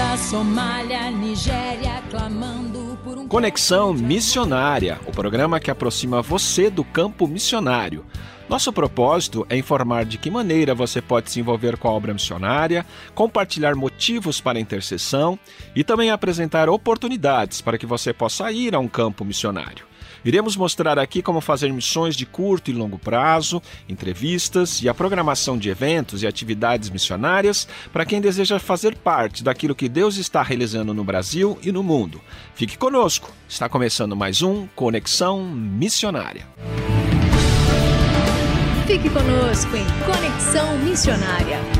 Ruanda, Somália, Nigéria clamando por um. Conexão Missionária o programa que aproxima você do campo missionário. Nosso propósito é informar de que maneira você pode se envolver com a obra missionária, compartilhar motivos para a intercessão e também apresentar oportunidades para que você possa ir a um campo missionário. Iremos mostrar aqui como fazer missões de curto e longo prazo, entrevistas e a programação de eventos e atividades missionárias para quem deseja fazer parte daquilo que Deus está realizando no Brasil e no mundo. Fique conosco, está começando mais um Conexão Missionária. Fique conosco em Conexão Missionária.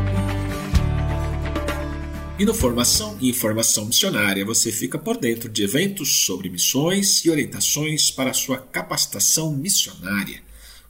E no Formação e Informação Missionária você fica por dentro de eventos sobre missões e orientações para a sua capacitação missionária.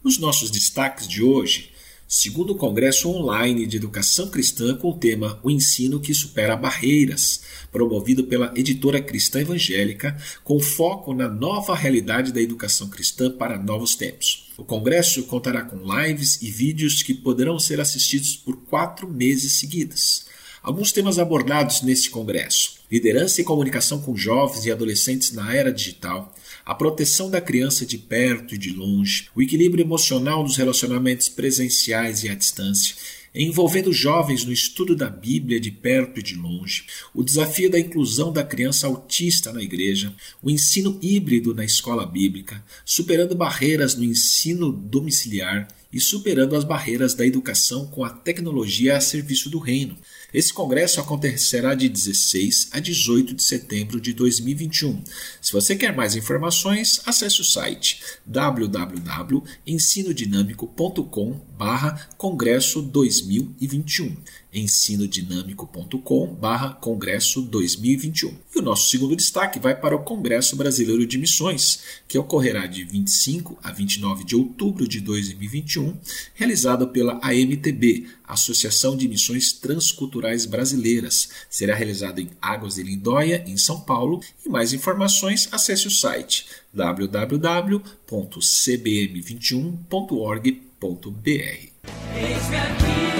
Os nossos destaques de hoje segundo o Congresso Online de Educação Cristã com o tema O Ensino que Supera Barreiras, promovido pela editora cristã evangélica, com foco na nova realidade da educação cristã para novos tempos. O Congresso contará com lives e vídeos que poderão ser assistidos por quatro meses seguidos. Alguns temas abordados neste Congresso: liderança e comunicação com jovens e adolescentes na era digital, a proteção da criança de perto e de longe, o equilíbrio emocional dos relacionamentos presenciais e à distância, envolvendo jovens no estudo da Bíblia de perto e de longe, o desafio da inclusão da criança autista na igreja, o ensino híbrido na escola bíblica, superando barreiras no ensino domiciliar e superando as barreiras da educação com a tecnologia a serviço do reino. Esse congresso acontecerá de 16 a 18 de setembro de 2021. Se você quer mais informações, acesse o site www.ensinodinamico.com/congresso2021 ensinodinâmico.com/barra Congresso 2021. E o nosso segundo destaque vai para o Congresso Brasileiro de Missões, que ocorrerá de 25 a 29 de outubro de 2021, realizado pela AMTB, Associação de Missões Transculturais Brasileiras. Será realizado em Águas de Lindóia, em São Paulo. E mais informações, acesse o site www.cbm21.org.br.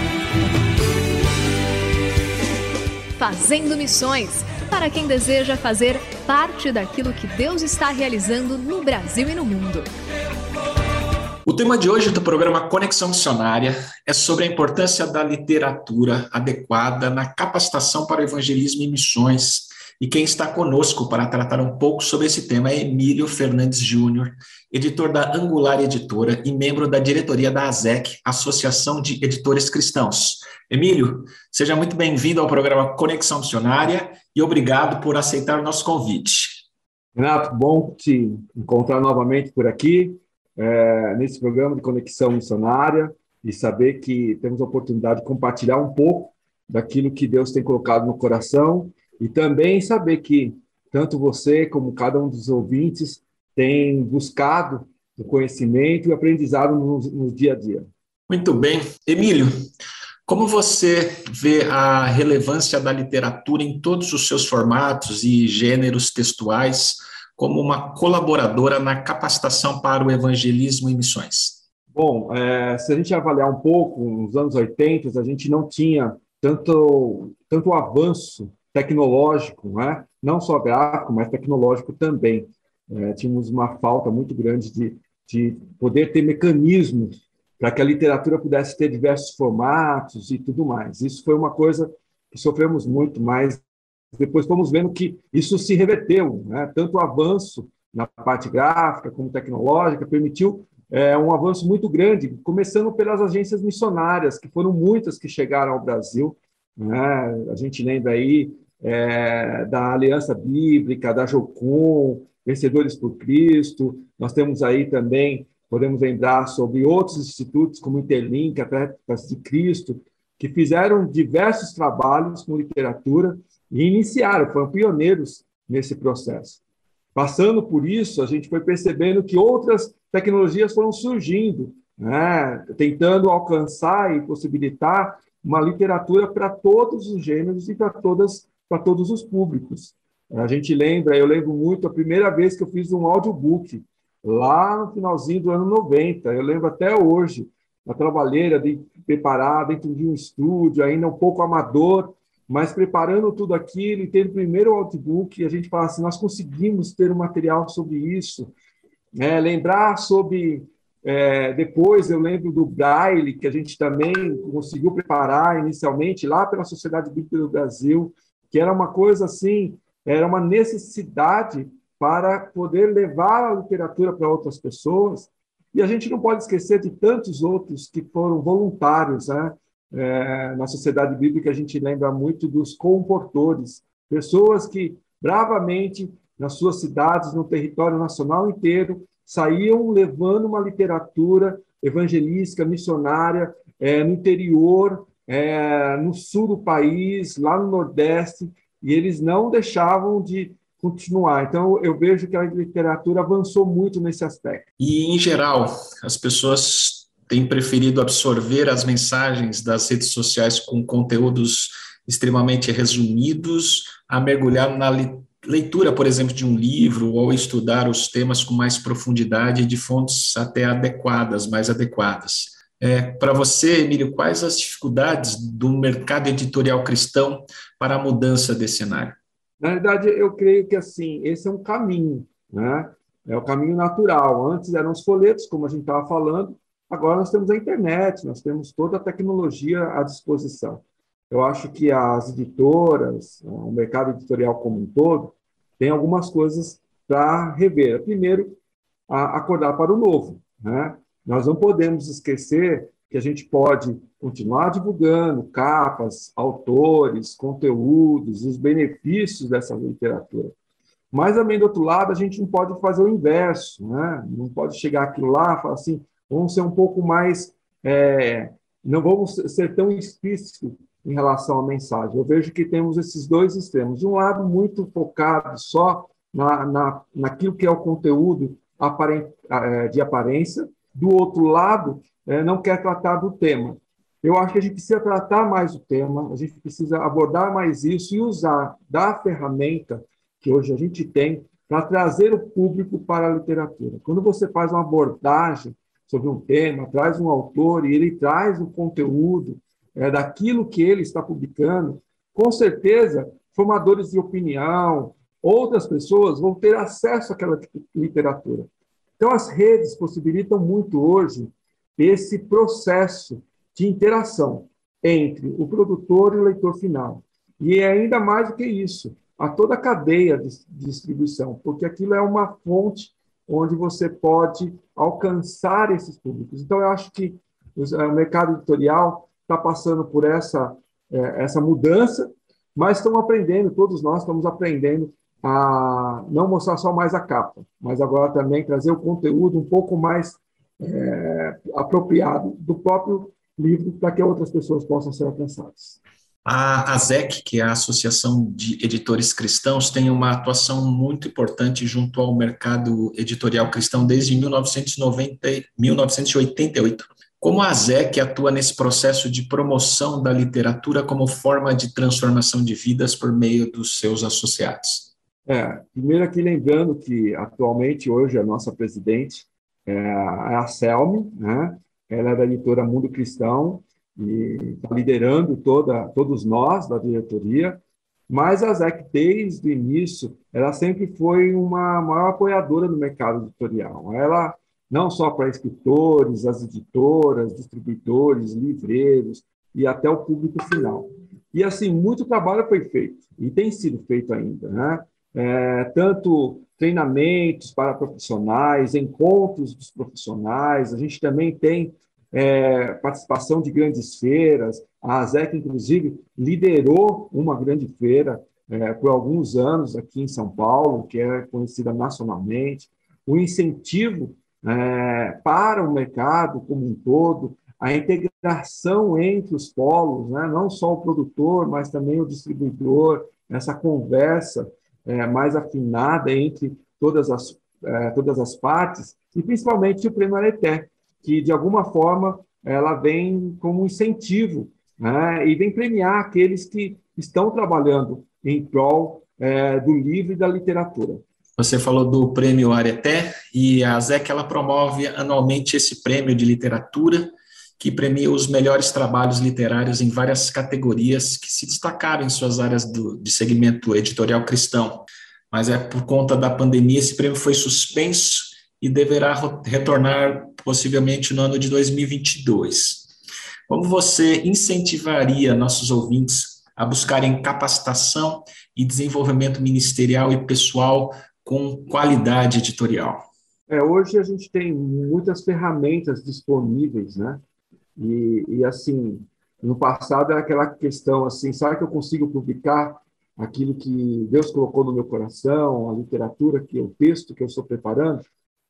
Fazendo Missões para quem deseja fazer parte daquilo que Deus está realizando no Brasil e no mundo. O tema de hoje do programa Conexão Missionária é sobre a importância da literatura adequada na capacitação para o evangelismo e missões. E quem está conosco para tratar um pouco sobre esse tema é Emílio Fernandes Júnior, editor da Angular Editora e membro da diretoria da ASEC, Associação de Editores Cristãos. Emílio, seja muito bem-vindo ao programa Conexão Missionária e obrigado por aceitar o nosso convite. Renato, bom te encontrar novamente por aqui, é, nesse programa de Conexão Missionária, e saber que temos a oportunidade de compartilhar um pouco daquilo que Deus tem colocado no coração, e também saber que tanto você como cada um dos ouvintes tem buscado o conhecimento e o aprendizado no, no dia a dia. Muito bem. Emílio, como você vê a relevância da literatura em todos os seus formatos e gêneros textuais como uma colaboradora na capacitação para o evangelismo e missões? Bom, é, se a gente avaliar um pouco, nos anos 80, a gente não tinha tanto, tanto avanço tecnológico, né? não só gráfico, mas tecnológico também. É, tínhamos uma falta muito grande de, de poder ter mecanismos para que a literatura pudesse ter diversos formatos e tudo mais. Isso foi uma coisa que sofremos muito, mas depois fomos vendo que isso se reverteu, né? tanto o avanço na parte gráfica como tecnológica permitiu é, um avanço muito grande, começando pelas agências missionárias, que foram muitas que chegaram ao Brasil. Né? A gente lembra aí é, da Aliança Bíblica, da Jocum, Vencedores por Cristo. Nós temos aí também, podemos lembrar sobre outros institutos, como Interlink, Atletas de Cristo, que fizeram diversos trabalhos com literatura e iniciaram, foram pioneiros nesse processo. Passando por isso, a gente foi percebendo que outras tecnologias foram surgindo, né? tentando alcançar e possibilitar uma literatura para todos os gêneros e para todas para todos os públicos. A gente lembra, eu lembro muito a primeira vez que eu fiz um audiobook, lá no finalzinho do ano 90, eu lembro até hoje, a trabalheira de preparar dentro de um estúdio, ainda um pouco amador, mas preparando tudo aquilo e tendo o primeiro audiobook, a gente fala assim, nós conseguimos ter um material sobre isso, é, lembrar sobre é, depois eu lembro do Braille, que a gente também conseguiu preparar inicialmente lá pela Sociedade Bíblica do Brasil, que era uma coisa assim, era uma necessidade para poder levar a literatura para outras pessoas. E a gente não pode esquecer de tantos outros que foram voluntários. Né? É, na Sociedade Bíblica, a gente lembra muito dos comportores, pessoas que bravamente, nas suas cidades, no território nacional inteiro, saíam levando uma literatura evangelística, missionária, é, no interior, é, no sul do país, lá no Nordeste, e eles não deixavam de continuar. Então, eu vejo que a literatura avançou muito nesse aspecto. E, em geral, as pessoas têm preferido absorver as mensagens das redes sociais com conteúdos extremamente resumidos, a mergulhar na leitura, por exemplo, de um livro ou estudar os temas com mais profundidade de fontes até adequadas, mais adequadas. É, Para você, Emílio, quais as dificuldades do mercado editorial cristão para a mudança desse cenário? Na verdade, eu creio que assim esse é um caminho, né? É o caminho natural. Antes eram os folhetos, como a gente estava falando. Agora nós temos a internet, nós temos toda a tecnologia à disposição. Eu acho que as editoras, o mercado editorial como um todo, tem algumas coisas para rever. Primeiro, acordar para o novo, né? Nós não podemos esquecer que a gente pode continuar divulgando capas, autores, conteúdos, os benefícios dessa literatura. Mas também do outro lado, a gente não pode fazer o inverso, né? Não pode chegar aquilo lá e falar assim, vamos ser um pouco mais, é, não vamos ser tão explícitos em relação à mensagem. Eu vejo que temos esses dois extremos. De um lado, muito focado só na, na, naquilo que é o conteúdo é, de aparência, do outro lado, é, não quer tratar do tema. Eu acho que a gente precisa tratar mais o tema, a gente precisa abordar mais isso e usar da ferramenta que hoje a gente tem para trazer o público para a literatura. Quando você faz uma abordagem sobre um tema, traz um autor e ele traz o conteúdo é, daquilo que ele está publicando, com certeza, formadores de opinião, outras pessoas vão ter acesso àquela literatura. Então, as redes possibilitam muito hoje esse processo de interação entre o produtor e o leitor final. E é ainda mais do que isso, a toda a cadeia de distribuição, porque aquilo é uma fonte onde você pode alcançar esses públicos. Então, eu acho que o mercado editorial está passando por essa, é, essa mudança, mas estão aprendendo, todos nós estamos aprendendo a não mostrar só mais a capa, mas agora também trazer o conteúdo um pouco mais é, apropriado do próprio livro para que outras pessoas possam ser alcançadas. A ASEC, que é a Associação de Editores Cristãos, tem uma atuação muito importante junto ao mercado editorial cristão desde 1990, 1988. Como a ASEC atua nesse processo de promoção da literatura como forma de transformação de vidas por meio dos seus associados? É, primeiro aqui lembrando que atualmente hoje a nossa presidente é, é a Selmi, né? Ela é da editora Mundo Cristão e está liderando toda, todos nós da diretoria. Mas a ZEC, desde o início, ela sempre foi uma maior apoiadora do mercado editorial. Ela, não só para escritores, as editoras, distribuidores, livreiros e até o público final. E, assim, muito trabalho foi feito, e tem sido feito ainda, né? É, tanto treinamentos para profissionais, encontros dos profissionais, a gente também tem é, participação de grandes feiras, a ASEC, inclusive, liderou uma grande feira é, por alguns anos aqui em São Paulo, que é conhecida nacionalmente, o incentivo é, para o mercado como um todo, a integração entre os polos, né? não só o produtor, mas também o distribuidor, essa conversa é, mais afinada entre todas as, é, todas as partes, e principalmente o Prêmio Areté, que, de alguma forma, ela vem como incentivo né? e vem premiar aqueles que estão trabalhando em prol é, do livro e da literatura. Você falou do prêmio Areté e a ZEC ela promove anualmente esse prêmio de literatura que premia os melhores trabalhos literários em várias categorias que se destacaram em suas áreas do, de segmento editorial cristão. Mas é por conta da pandemia esse prêmio foi suspenso e deverá retornar possivelmente no ano de 2022. Como você incentivaria nossos ouvintes a buscarem capacitação e desenvolvimento ministerial e pessoal com qualidade editorial? É, hoje a gente tem muitas ferramentas disponíveis, né? E, e, assim, no passado era aquela questão assim, será que eu consigo publicar aquilo que Deus colocou no meu coração, a literatura, que é o texto que eu estou preparando?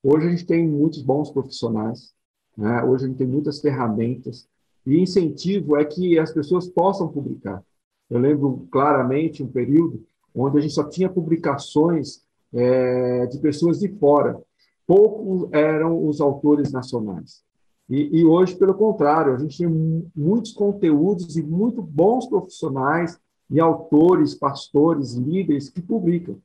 Hoje a gente tem muitos bons profissionais, né? hoje a gente tem muitas ferramentas, e incentivo é que as pessoas possam publicar. Eu lembro claramente um período onde a gente só tinha publicações é, de pessoas de fora. Poucos eram os autores nacionais. E, e, hoje, pelo contrário, a gente tem muitos conteúdos e muito bons profissionais e autores, pastores, líderes que publicam.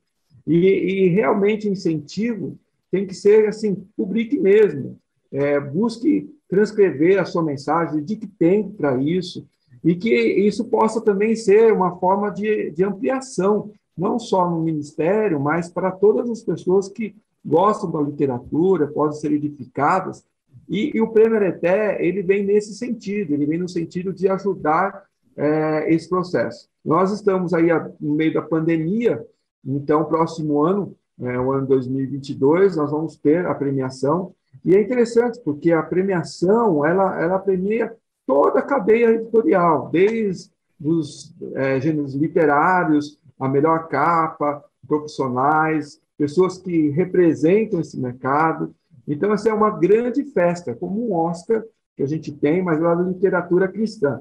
E, e realmente incentivo tem que ser assim, publique mesmo. É, busque transcrever a sua mensagem, de que tem para isso, e que isso possa também ser uma forma de, de ampliação não só no ministério, mas para todas as pessoas que gostam da literatura, podem ser edificadas. E, e o Prêmio Areté, ele vem nesse sentido, ele vem no sentido de ajudar é, esse processo. Nós estamos aí no meio da pandemia, então, próximo ano, é, o ano 2022, nós vamos ter a premiação, e é interessante, porque a premiação, ela, ela premia toda a cadeia editorial, desde os é, gêneros literários, a melhor capa, profissionais, pessoas que representam esse mercado. Então, essa é uma grande festa, como um Oscar que a gente tem, mas lá da literatura cristã.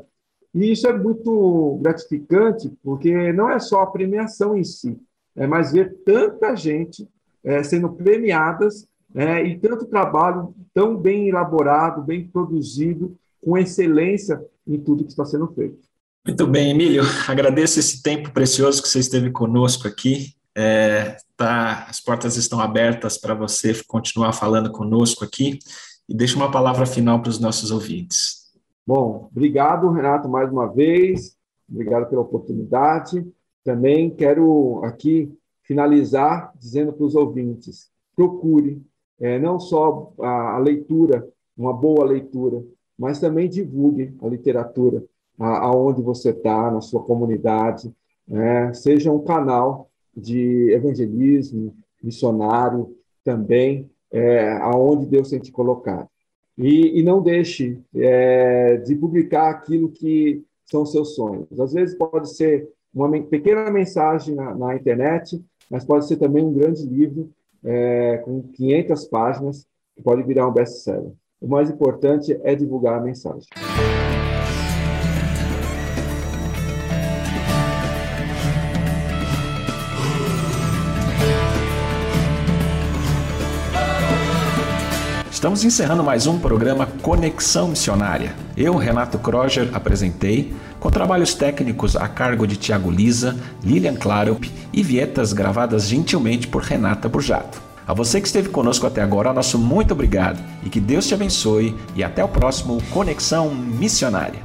E isso é muito gratificante, porque não é só a premiação em si, é mais ver tanta gente é, sendo premiadas é, e tanto trabalho tão bem elaborado, bem produzido, com excelência em tudo que está sendo feito. Muito bem, Emílio. Agradeço esse tempo precioso que você esteve conosco aqui. É, tá, as portas estão abertas para você continuar falando conosco aqui. E deixa uma palavra final para os nossos ouvintes. Bom, obrigado, Renato, mais uma vez. Obrigado pela oportunidade. Também quero aqui finalizar dizendo para os ouvintes: procure é, não só a, a leitura, uma boa leitura, mas também divulgue a literatura aonde você está, na sua comunidade, né? seja um canal de evangelismo, missionário também, é, aonde Deus tem te colocado. E, e não deixe é, de publicar aquilo que são seus sonhos. Às vezes pode ser uma pequena mensagem na, na internet, mas pode ser também um grande livro é, com 500 páginas que pode virar um best-seller. O mais importante é divulgar a mensagem. Estamos encerrando mais um programa Conexão Missionária. Eu, Renato Kroger, apresentei, com trabalhos técnicos a cargo de Tiago Lisa, Lilian Clarup e vietas gravadas gentilmente por Renata Burjato. A você que esteve conosco até agora, nosso muito obrigado e que Deus te abençoe e até o próximo Conexão Missionária.